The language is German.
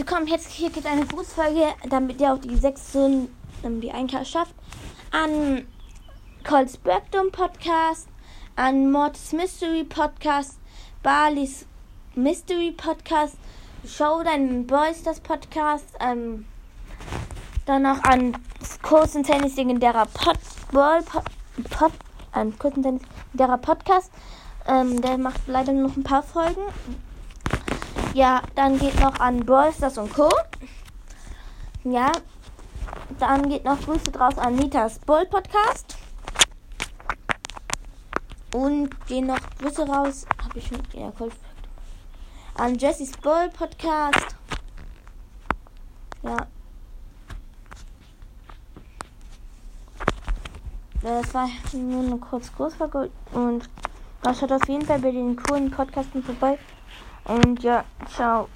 Willkommen, jetzt hier geht eine Grußfolge, damit ihr auch die 6 ähm, die 1K schafft. An Coles Bergdom Podcast, an Mortis Mystery Podcast, Barley's Mystery Podcast, Showdown Boys das Podcast, ähm, dann noch an Kurs und Tennis legendärer Pod, Ball, Pod, Pod, an Kurs und Tennis legendärer Podcast. Ähm, der macht leider noch ein paar Folgen. Ja, dann geht noch an Ballstars und Co. Ja, dann geht noch Grüße draus an Nitas Bull Podcast. Und gehen noch Grüße raus. Habe ich schon. Ja, cool. An Jessys Bull Podcast. Ja. Das war nur eine kurz Großfolge. Und schaut auf jeden Fall bei den coolen Podcasten vorbei. Und ja, ciao.